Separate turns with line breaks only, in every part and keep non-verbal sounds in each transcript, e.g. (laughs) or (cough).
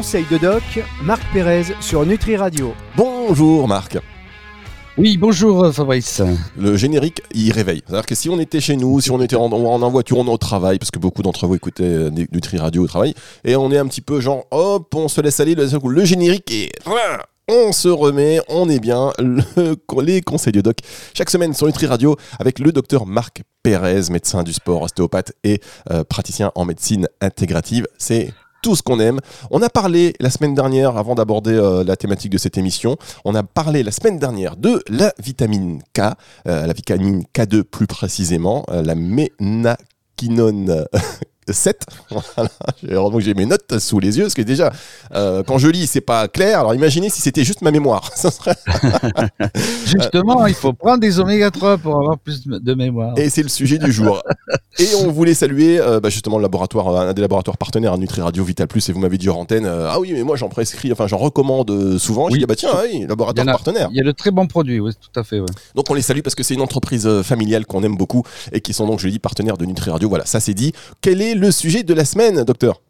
Conseil de doc, Marc Pérez sur Nutri Radio.
Bonjour Marc.
Oui, bonjour euh, Fabrice.
Le générique, il réveille. C'est-à-dire que si on était chez nous, si on était en, en, voiture, on est au travail, parce que beaucoup d'entre vous écoutaient euh, Nutri Radio au travail, et on est un petit peu genre, hop, on se laisse aller, le, le générique et on se remet, on est bien, le, (laughs) les conseils de doc chaque semaine sur Nutri Radio avec le docteur Marc Pérez, médecin du sport, ostéopathe et euh, praticien en médecine intégrative. C'est tout ce qu'on aime. On a parlé la semaine dernière, avant d'aborder euh, la thématique de cette émission, on a parlé la semaine dernière de la vitamine K, euh, la vitamine K2 plus précisément, euh, la ménaquinone (laughs) 7. (laughs) Voilà. J'ai mes notes sous les yeux, parce que déjà, euh, quand je lis, c'est pas clair. Alors imaginez si c'était juste ma mémoire. (laughs) serait... (laughs)
Justement, il faut prendre des oméga 3 pour avoir plus de mémoire.
Et c'est le sujet du jour. et on voulait saluer euh, bah, justement le laboratoire, un des laboratoires partenaires à Nutri Radio Vital Plus. Et vous m'avez dit en antenne, euh, ah oui, mais moi j'en prescris, enfin j'en recommande souvent. Oui. Je dis, bah tiens, oui, laboratoire partenaire.
Il y a de très bons produits, oui, tout à fait.
Donc on les salue parce que c'est une entreprise familiale qu'on aime beaucoup et qui sont donc, je l'ai dit, partenaires de Nutri Radio. Voilà, ça c'est dit. Quel est le sujet de la semaine, docteur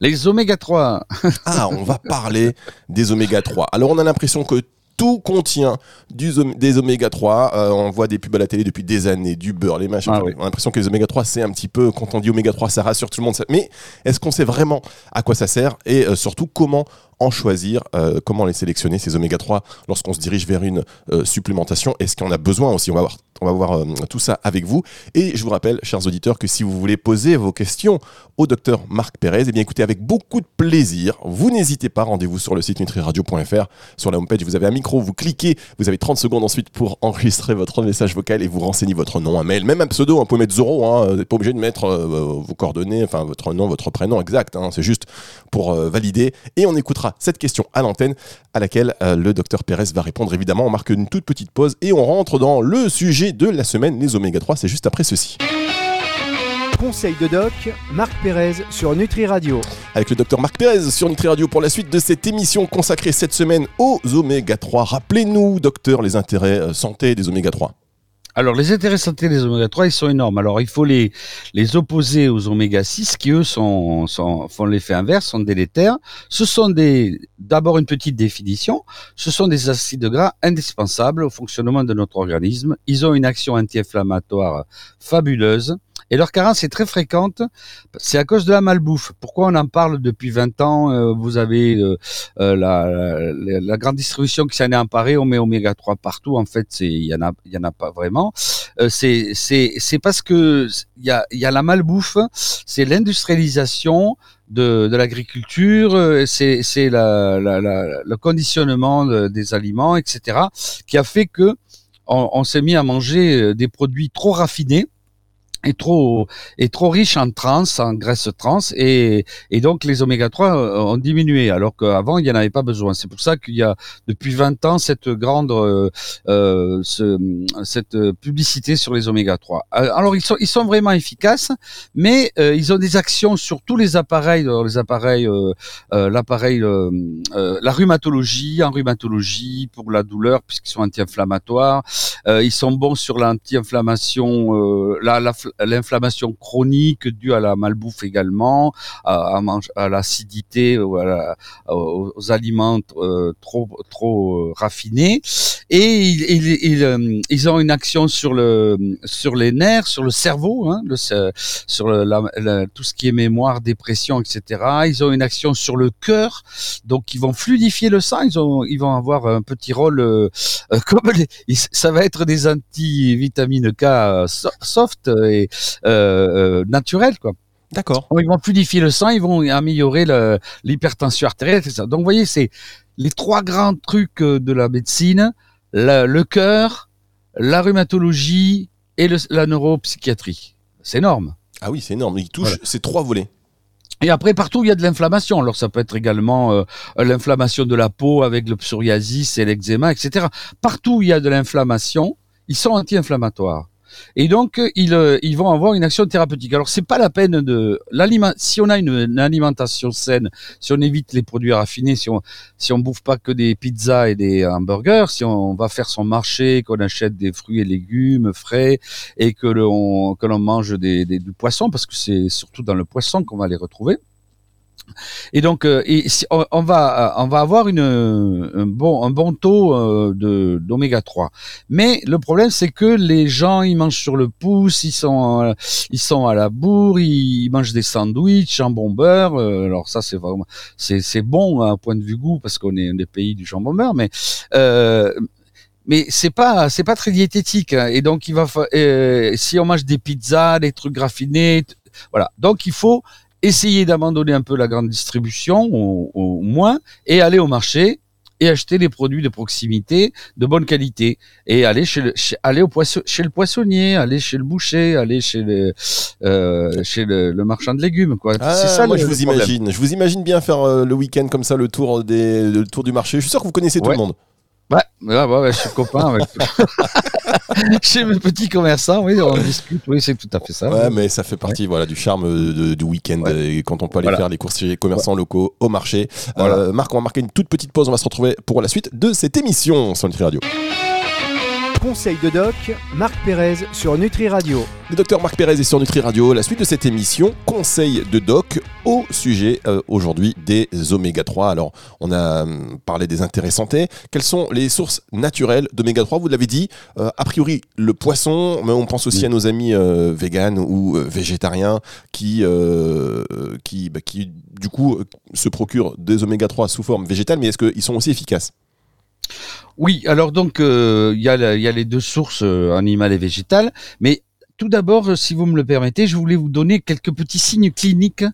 Les oméga 3. (laughs)
ah, on va parler des oméga 3. Alors on a l'impression que tout contient du, des oméga 3. Euh, on voit des pubs à la télé depuis des années, du beurre, les machins. Ah on a l'impression que les oméga 3, c'est un petit peu, quand on dit oméga 3, ça rassure tout le monde. Mais est-ce qu'on sait vraiment à quoi ça sert et euh, surtout comment en choisir, euh, comment les sélectionner, ces oméga 3, lorsqu'on se dirige vers une supplémentation? Est-ce qu'on a besoin aussi? On va voir on va voir euh, tout ça avec vous. Et je vous rappelle, chers auditeurs, que si vous voulez poser vos questions au docteur Marc Pérez, eh bien écoutez avec beaucoup de plaisir. Vous n'hésitez pas, rendez-vous sur le site nutriradio.fr. Sur la homepage, vous avez un micro, vous cliquez, vous avez 30 secondes ensuite pour (laughs) enregistrer votre message vocal et vous renseignez votre nom, un mail, même un pseudo, on peut mettre zéro, hein, vous n'êtes pas obligé de mettre euh, vos coordonnées, enfin votre nom, votre prénom exact, hein, c'est juste pour euh, valider. Et on écoutera cette question à l'antenne à laquelle le docteur Pérez va répondre. Évidemment, on marque une toute petite pause et on rentre dans le sujet de la semaine, les oméga 3, c'est juste après ceci.
Conseil de doc, Marc Pérez sur Nutri Radio.
Avec le docteur Marc Pérez sur Nutri Radio pour la suite de cette émission consacrée cette semaine aux oméga 3. Rappelez-nous, docteur, les intérêts euh, santé des oméga 3.
Alors, les intérêts santé des oméga 3, ils sont énormes. Alors, il faut les, les opposer aux oméga 6 qui, eux, font l'effet inverse, sont délétères. Ce sont des, d'abord une petite définition. Ce sont des acides gras indispensables au fonctionnement de notre organisme. Ils ont une action anti-inflammatoire fabuleuse. Et leur carence est très fréquente, c'est à cause de la malbouffe. Pourquoi on en parle depuis 20 ans euh, Vous avez euh, euh, la, la, grande distribution qui s'en est emparée, on met oméga 3 partout. En fait, il y en a, y en a pas vraiment. c'est c'est parce que il y a, y a la malbouffe, c'est l'industrialisation de, de l'agriculture, c'est c'est la, la, le conditionnement des aliments, etc., qui a fait que on s'est mis à manger des produits trop raffinés est trop est trop riche en trans, en graisse trans, et, et donc les oméga 3 euh, ont diminué, alors qu'avant il n'y en avait pas besoin. C'est pour ça qu'il y a depuis 20 ans cette grande euh, euh ce, cette publicité sur les oméga 3. Euh, alors ils sont ils sont vraiment efficaces, mais ils ont des actions sur tous les appareils, les appareils, l'appareil, la rhumatologie, en rhumatologie pour la douleur puisqu'ils sont anti-inflammatoires. ils sont bons sur l'anti-inflammation, la, la l'inflammation chronique due à la malbouffe également, à, à, l'acidité, aux, aliments euh, trop trop euh, raffinés, et ils, euh, ils, ont une action sur le sur les nerfs, sur le cerveau, hein, sur le, tout ce qui est mémoire, dépression, etc. Ils ont une action sur le cœur, donc ils vont fluidifier le sang. Ils ont ils vont avoir un petit rôle (laughs) comme ça va être des anti-vitamines K soft et euh, euh, naturel, quoi.
D'accord.
Ils vont fluidifier le sang, ils vont améliorer l'hypertension artérielle, ça. Donc, vous voyez, c'est les trois grands trucs euh, de la médecine le cœur, la rhumatologie et la neuropsychiatrie. C'est énorme.
Ah oui, c'est énorme. Il touche ces trois volets.
Et après, partout, il y a de l'inflammation. Alors, ça peut être également l'inflammation de la peau avec le psoriasis et l'eczéma, etc. Partout, il y a de l'inflammation. Ils sont anti-inflammatoires. Et donc, ils, euh, ils vont avoir une action thérapeutique. Alors, c'est pas la peine de l'aliment. Si on a une, alimentation saine, si on évite les produits raffinés, si on si on bouffe pas que des pizzas et des hamburgers, si on, va faire son marché, qu'on achète des fruits et légumes frais et que l'on que l'on mange des, des, du poisson, parce que c'est surtout dans le poisson qu'on va les retrouver Et donc, euh, on, va, on va avoir un, bon, un bon taux euh, de d'oméga 3. Mais le problème, c'est que les gens, ils mangent sur le pouce, ils sont, euh, ils sont à la bourre, ils mangent des sandwichs, jambon beurre. alors ça, c'est vraiment, c'est, c'est bon à un point de vue goût parce qu'on est un des pays du jambon beurre, mais mais c'est pas c'est pas très diététique hein. et donc il va si on mange des pizzas des trucs raffinés voilà donc il faut essayer d'abandonner un peu la grande distribution au, moins et aller au marché et acheter des produits de proximité de bonne qualité. Et aller chez le aller au poisson chez le poissonnier aller chez le boucher aller chez le euh, chez le, marchand de légumes quoi.
Ah, c'est ça moi je vous imagine. Je vous imagine bien faire euh, le week-end comme ça le tour des le tour du marché. Je suis sûr que vous connaissez tout le monde.
Ouais, ouais, ouais, je suis copain avec. (laughs) (laughs) Chez mes petits commerçants, oui, on discute, oui, c'est tout à fait ça.
Ouais, mais ça fait partie voilà, du charme euh, du week-end quand on peut aller faire les courses chez les commerçants locaux au marché. Euh, Marc, on va marquer une toute petite pause, on va se retrouver pour la suite de cette émission sur Nutri Radio.
Conseil de doc, Marc Pérez sur Nutri Radio.
Le docteur Marc Pérez est sur Nutri Radio. La suite de cette émission, Conseil de doc au sujet euh, aujourd'hui des oméga 3. Alors, on a hum, parlé des intérêts santé. Quelles sont les sources naturelles d'oméga 3 Vous l'avez dit, euh, a priori le poisson, mais on pense aussi à nos amis euh, véganes ou végétariens qui, qui, bah, qui, du coup, se procurent des oméga 3 sous forme végétale, mais est-ce qu'ils sont aussi efficaces?
Oui, alors donc euh, il y, a les deux sources euh, animales et végétales, mais tout d'abord, euh, si vous me le permettez, je voulais vous donner quelques petits signes cliniques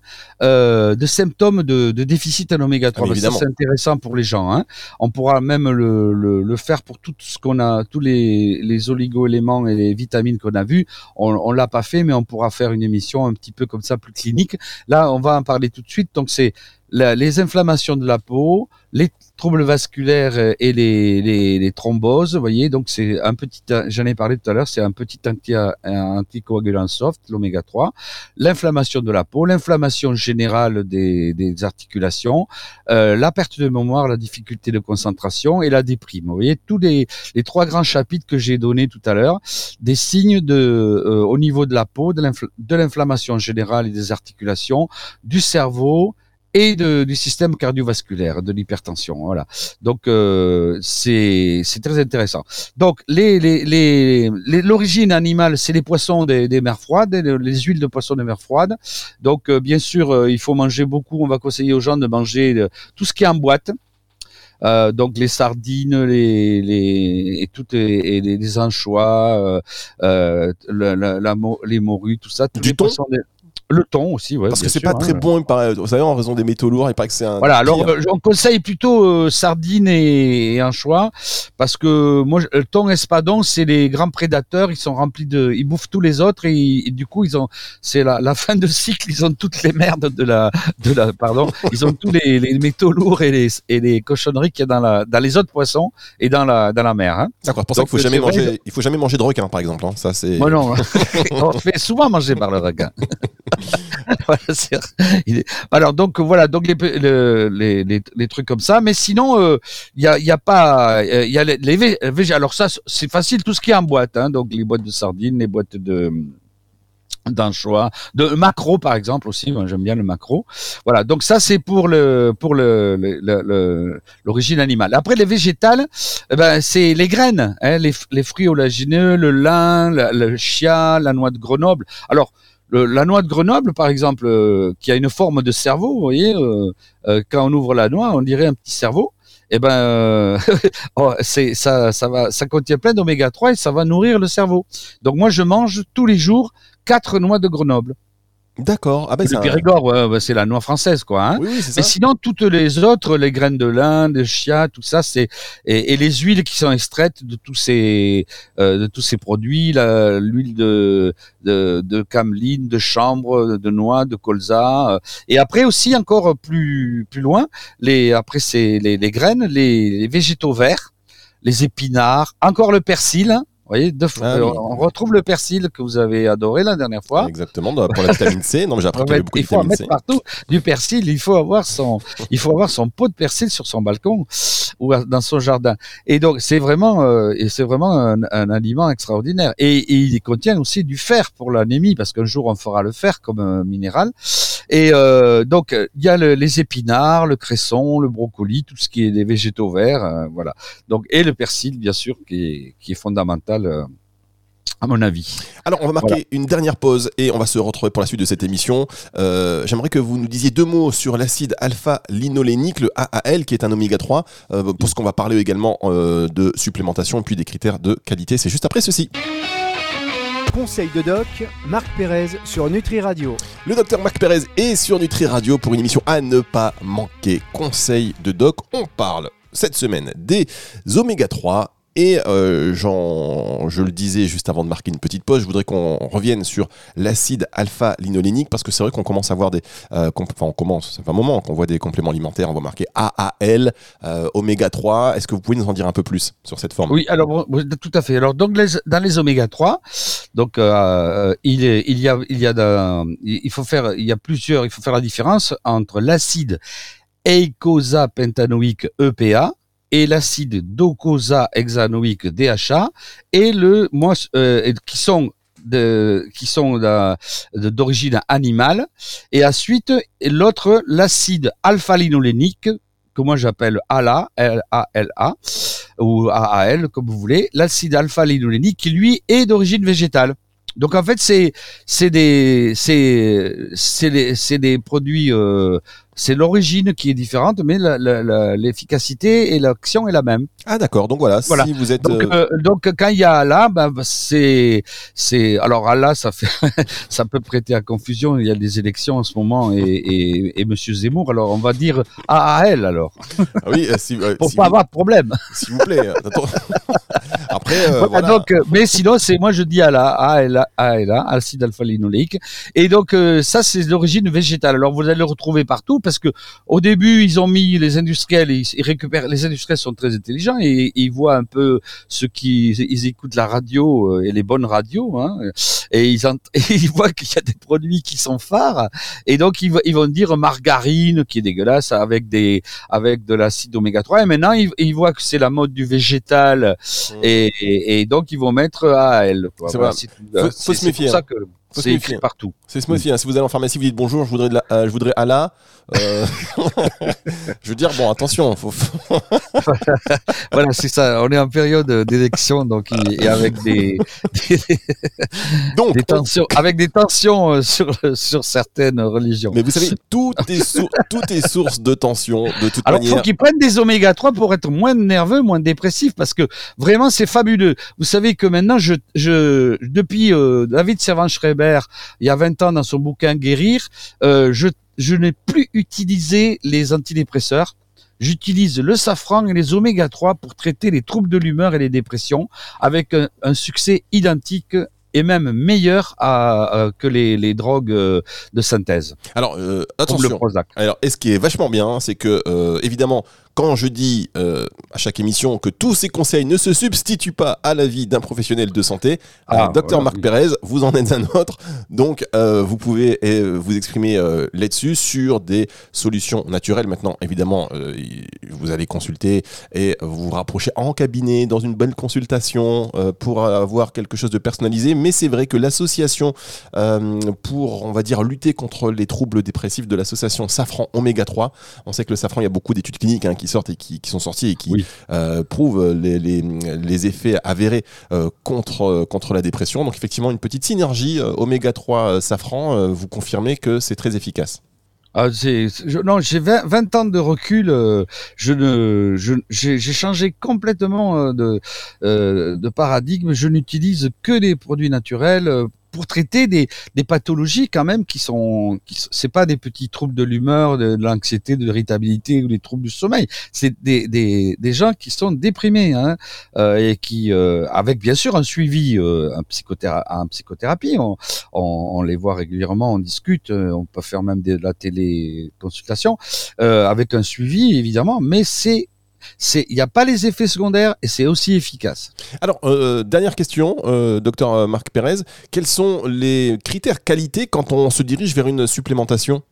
de symptômes de, déficit en oméga 3. ça, c'est intéressant pour les gens. Hein. On pourra même le, faire pour tout ce qu'on a, tous les, les oligo-éléments et les vitamines qu'on a vus. On, on l'a pas fait, mais on pourra faire une émission un petit peu comme ça, plus clinique. Là, on va en parler tout de suite. Donc, c'est les inflammations de la peau, les troubles vasculaires et les, les, les thromboses, vous voyez, donc c'est un petit, j'en ai parlé tout à l'heure, c'est un petit anti, anticoagulant soft, l'oméga 3, l'inflammation de la peau, l'inflammation générale des, des articulations, euh, la perte de mémoire, la difficulté de concentration et la déprime. Vous voyez, tous les, les trois grands chapitres que j'ai donnés tout à l'heure, des signes de, euh, au niveau de la peau, de l'inflammation générale et des articulations, du cerveau, et de, du système cardiovasculaire, de l'hypertension. Voilà. Donc euh, c'est très intéressant. Donc les les les l'origine animale, c'est les poissons des, des, mers froides, les, huiles de poissons des mers froides. Donc euh, bien sûr, euh, il faut manger beaucoup. On va conseiller aux gens de manger euh, tout ce qui est en boîte. Euh, donc les sardines, les, les et toutes et, les, anchois, euh, la, la, les morues, tout ça, tous
du
les poissons. Le thon aussi, ouais.
Parce que c'est pas très hein. bon, vous savez, en raison des métaux lourds, il paraît que c'est un.
Voilà, alors euh, on conseille plutôt euh, sardines et, un anchois, parce que moi, le thon espadon, c'est les grands prédateurs, ils sont remplis de. Ils bouffent tous les autres et, du coup, ils ont. C'est la, la, (laughs) fin de cycle, ils ont toutes les merdes de la. De la pardon, ils ont tous les, les métaux lourds et les, et les cochonneries qu'il y a dans, la, dans les autres poissons et dans la, dans la mer. Hein.
D'accord, pour ça qu'il faut jamais manger, il faut jamais manger de requin, par exemple. Hein. Ça, c'est.
Moi, non. (laughs) (laughs) on fait souvent manger par le requin. (laughs) Alors donc voilà, donc les, trucs comme ça, mais sinon il euh, y, a, y a pas, il y a les, les alors ça c'est facile tout ce qui est en boîte, hein, donc les boîtes de sardines, les boîtes de d'anchois, de macro par exemple aussi, j'aime bien le macro. Voilà, donc ça c'est pour le pour le l'origine animale. Après les végétales, eh ben c'est les graines, hein, les, fruits olagineux, le lin, le chia, la noix de Grenoble. Alors la noix de Grenoble, par exemple, euh, qui a une forme de cerveau, vous voyez, euh, euh, quand on ouvre la noix, on dirait un petit cerveau. Eh ben, (laughs) oh, c'est ça, ça va, ça contient plein d'oméga 3 et ça va nourrir le cerveau. Donc moi, je mange tous les jours quatre noix de Grenoble.
D'accord.
Ah ben le Périgord, ouais, bah, c'est la noix française, quoi. Hein. Oui, ça. Mais sinon, toutes les autres, les graines de lin, de chia, tout ça, c'est et, et, les huiles qui sont extraites de tous ces euh, de tous ces produits, l'huile de, de de cameline, de chambre, de noix, de colza, euh. et après aussi encore plus plus loin, les après c'est les, les graines, les, les végétaux verts, les épinards, encore le persil voyez, ah euh, on retrouve le persil que vous avez adoré la dernière fois.
Exactement, pour la vitamine C. Non, mais j'ai appris (laughs) qu'il y beaucoup
il faut en mettre partout du persil. Il faut avoir son, il faut avoir son pot de persil sur son balcon ou dans son jardin. Et donc, c'est vraiment, euh, et c'est vraiment un, aliment extraordinaire. Et, il contient aussi du fer pour l'anémie, parce qu'un jour on fera le fer comme un minéral. Et euh, donc il y a les épinards, le cresson, le brocoli, tout ce qui est des végétaux verts, voilà. Donc et le persil bien sûr qui est, qui est fondamental à mon avis.
Alors, on va marquer une dernière pause et on va se retrouver pour la suite de cette émission. Euh, j'aimerais que vous nous disiez deux mots sur l'acide alpha-linolénique, le AAL, qui est un oméga 3, euh, pour ce qu'on va parler également euh, de supplémentation et puis des critères de qualité. C'est juste après ceci.
Conseil de doc, Marc Pérez sur Nutri Radio.
Le docteur Marc Pérez est sur Nutri Radio pour une émission à ne pas manquer. Conseil de doc, on parle cette semaine des oméga 3 et euh, je le disais juste avant de marquer une petite pause, je voudrais qu'on revienne sur l'acide alpha-linolénique parce que c'est vrai qu'on commence à voir des, euh, enfin on commence, ça un moment qu'on voit des compléments alimentaires, on va marquer AAL, euh, oméga 3. Est-ce que vous pouvez nous en dire un peu plus sur cette forme?
Oui, alors tout à fait. Alors donc dans les oméga 3, donc euh, il, est, il y a, il y a, il faut faire, il y a plusieurs, il faut faire la différence entre l'acide eicosapentanoïque EPA et l'acide docosahexanoïque DHA et le moi euh, qui sont de, qui sont d'origine animale et ensuite l'autre l'acide alpha-linolénique que moi j'appelle ALA, L-A-L-A, ou AAL, comme vous voulez, l'acide alpha-linolénique qui lui est d'origine végétale. Donc en fait, c'est c'est des c'est c'est des, des produits euh, c'est l'origine qui est différente, mais l'efficacité et l'action est la même.
Ah d'accord, donc voilà, si vous êtes...
Donc, euh, donc quand il y a Allah, bah, c'est... c'est alors Allah, ça, fait (laughs) ça peut prêter à confusion, il y a des élections en ce moment, et, et, et Monsieur Zemmour, alors on va dire AAL alors.
Ah oui, euh, si,
euh, (laughs) Pour pas avoir de problème.
S'il vous plaît. (laughs) Après,
voilà, Donc, mais sinon, c'est moi je dis Allah, ALA, ALA, acide alpha-linoléique, et donc ça c'est d'origine végétale. Alors vous allez le retrouver partout, parce que au début ils ont mis les industriels, ils, récupèrent, les industriels sont très intelligents et, ils voient un peu ce qui, ils écoutent la radio euh, et les bonnes radios, hein, et ils, (laughs) ils voient qu'il y a des produits qui sont phares et donc ils, ils, vont dire margarine qui est dégueulasse avec des, avec de l'acide oméga 3 et maintenant ils, voient que c'est la mode du végétal mmh. et, et, donc ils vont mettre AAL.
C'est voilà, faut, se méfier.
ça que c'est écrit partout.
C'est smoothie. Hein. Si vous allez en pharmacie, vous dites bonjour, je voudrais, de la, euh, je voudrais Allah. Euh, (laughs) je veux dire, bon, attention. Faut... (laughs)
voilà, c'est ça. On est en période d'élection, donc et avec des, donc, des tensions, avec des tensions euh, sur sur certaines religions.
Mais vous savez, tout est tout est source de tension de toute
Alors,
manière.
il faut qu'ils prennent des oméga 3 pour être moins nerveux, moins dépressif, parce que vraiment, c'est fabuleux. Vous savez que maintenant, je, je depuis David Servan-Schreiber, il y a 20 ans dans son bouquin Guérir, euh, je, je n'ai plus utilisé les antidépresseurs. J'utilise le safran et les oméga 3 pour traiter les troubles de l'humeur et les dépressions avec un succès identique et même meilleur à, que les, les, drogues euh, de synthèse.
Alors euh, attention. Alors, et ce qui est vachement bien, c'est que euh, évidemment, quand je dis euh, à chaque émission que tous ces conseils ne se substituent pas à l'avis d'un professionnel de santé, ah, docteur Marc Pérez, vous en êtes un autre, donc euh, vous pouvez vous exprimer là-dessus sur des solutions naturelles. Maintenant, évidemment, vous allez consulter et vous vous rapprocher en cabinet dans une bonne consultation pour avoir quelque chose de personnalisé. Mais c'est vrai que l'association euh, pour, on va dire, lutter contre les troubles dépressifs de l'association Safran Oméga 3, on sait que le safran, il y a beaucoup d'études cliniques hein, qui sortent et qui, sont sorties et qui euh, prouvent les, effets avérés euh, contre, contre la dépression. Donc effectivement, une petite synergie Oméga 3 Safran, vous confirmez que c'est très efficace.
Ah, non, j'ai 20, ans de recul. Euh, je ne, j'ai, changé complètement de, de paradigme. Je n'utilise que des produits naturels pour traiter des, des, pathologies quand même qui sont, qui, c'est pas des petits troubles de l'humeur, de, l'anxiété, de l'irritabilité ou des troubles du sommeil. C'est des, des, des, gens qui sont déprimés hein, euh, et qui, euh, avec bien sûr un suivi, euh, un, psychothérapie, un psychothérapie, on, on, on, les voit régulièrement, on discute, euh, on peut faire même de la téléconsultation euh, avec un suivi évidemment, mais c'est c'est il n'y a pas les effets secondaires et c'est aussi efficace.
Alors euh, dernière question, euh, docteur Marc Pérez, quels sont les critères qualité quand on se dirige vers une supplémentation?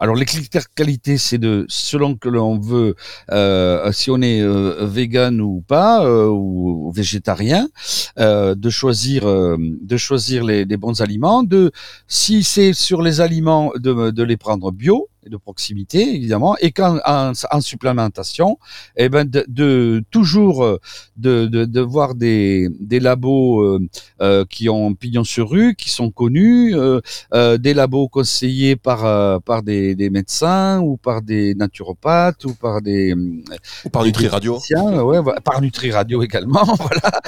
Alors les critères qualité, c'est de selon que l'on veut, euh, si on est euh, vegan ou pas euh, ou, végétarien, euh, de choisir de choisir les, les, bons aliments. De si c'est sur les aliments de, de les prendre bio de proximité évidemment. Et qu'en en, supplémentation eh ben de, de toujours euh, de, de, de, voir des, des labos euh, euh, qui ont pignon sur rue qui sont connus euh, euh des labos conseillés par euh, par des, des, médecins ou par des naturopathes ou par des
ou par Nutri Radio.
ouais, par Nutri Radio également (laughs) voilà.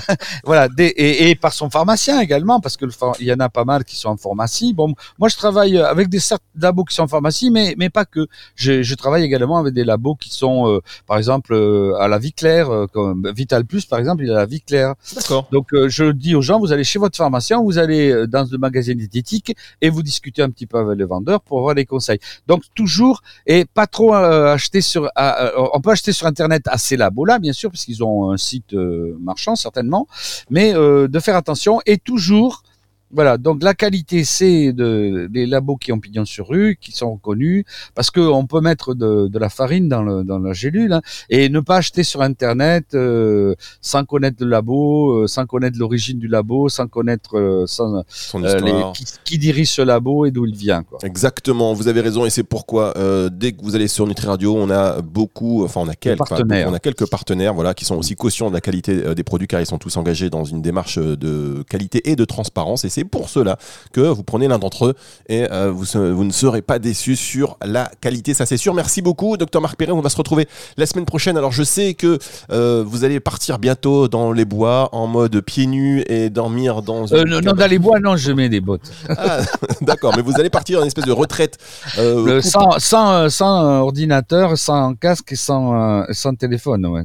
(laughs) Voilà des, et, et, par son pharmacien également parce que le, il y en a pas mal qui sont en pharmacie. Bon moi je travaille avec des labos qui sont en pharmacie mais, mais pas que. Je, je travaille également avec des labos qui sont, euh, par exemple, euh, à la vie claire, euh, comme Vital Plus, par exemple, il a la vie claire.
D'accord.
Donc, je dis aux gens, vous allez chez votre pharmacien, vous allez dans le magasin diététique et vous discutez un petit peu avec le vendeur pour avoir des conseils. Donc, toujours, et pas trop acheter sur, on peut acheter sur Internet à ces labos-là, bien sûr, parce qu'ils ont un site marchand, certainement, mais de faire attention et toujours voilà, donc la qualité, c'est de, des labos qui ont pignon sur rue, qui sont reconnus, parce qu'on peut mettre de, de, la farine dans, le, dans la gélule hein, et ne pas acheter sur Internet euh, sans connaître le labo, euh, sans connaître l'origine du labo, sans connaître euh, sans,
Son les,
qui, qui, dirige ce labo et d'où il vient. Quoi.
Exactement, vous avez raison et c'est pourquoi dès que vous allez sur Nutri Radio, on a beaucoup, enfin on a quelques
partenaires,
on a quelques partenaires, voilà, qui sont aussi cautions de la qualité des produits car ils sont tous engagés dans une démarche de qualité et de transparence et c'est pour cela que vous prenez l'un d'entre eux et euh, vous, vous, ne serez pas déçus sur la qualité, ça c'est sûr. Merci beaucoup, docteur Marc Perret. On va se retrouver la semaine prochaine. Alors je sais que euh, vous allez partir bientôt dans les bois en mode pieds nus et dormir dans.
Euh, non, dans les bois, non, je mets des bottes.
Ah, (laughs) D'accord, mais vous allez partir en espèce de retraite.
sans, sans, sans, ordinateur, sans casque et sans, sans téléphone. Ouais.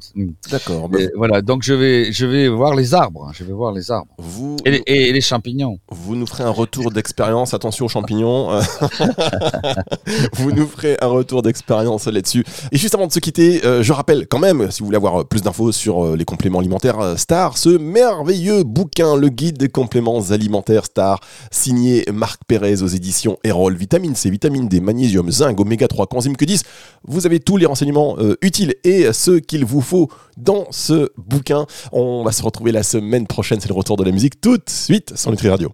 D'accord.
Bah, voilà, donc je vais, je vais voir les arbres. Je vais voir les arbres.
Vous...
Et, et, et les champignons.
Vous nous ferez un retour d'expérience. Attention aux champignons. (laughs) vous nous ferez un retour d'expérience là-dessus. Et juste avant de se quitter, euh, je rappelle quand même, si vous voulez avoir plus d'infos sur euh, les compléments alimentaires euh, Star, ce merveilleux bouquin, le guide des compléments alimentaires Star, signé Marc Pérez aux éditions Erol. Vitamine C, vitamine D, magnésium, zinc, oméga 3, coenzyme Q10. Vous avez tous les renseignements utiles et ceux qu'il vous faut dans ce bouquin. On va se retrouver la semaine prochaine. C'est le retour de la musique tout de suite sur Nutri Radio.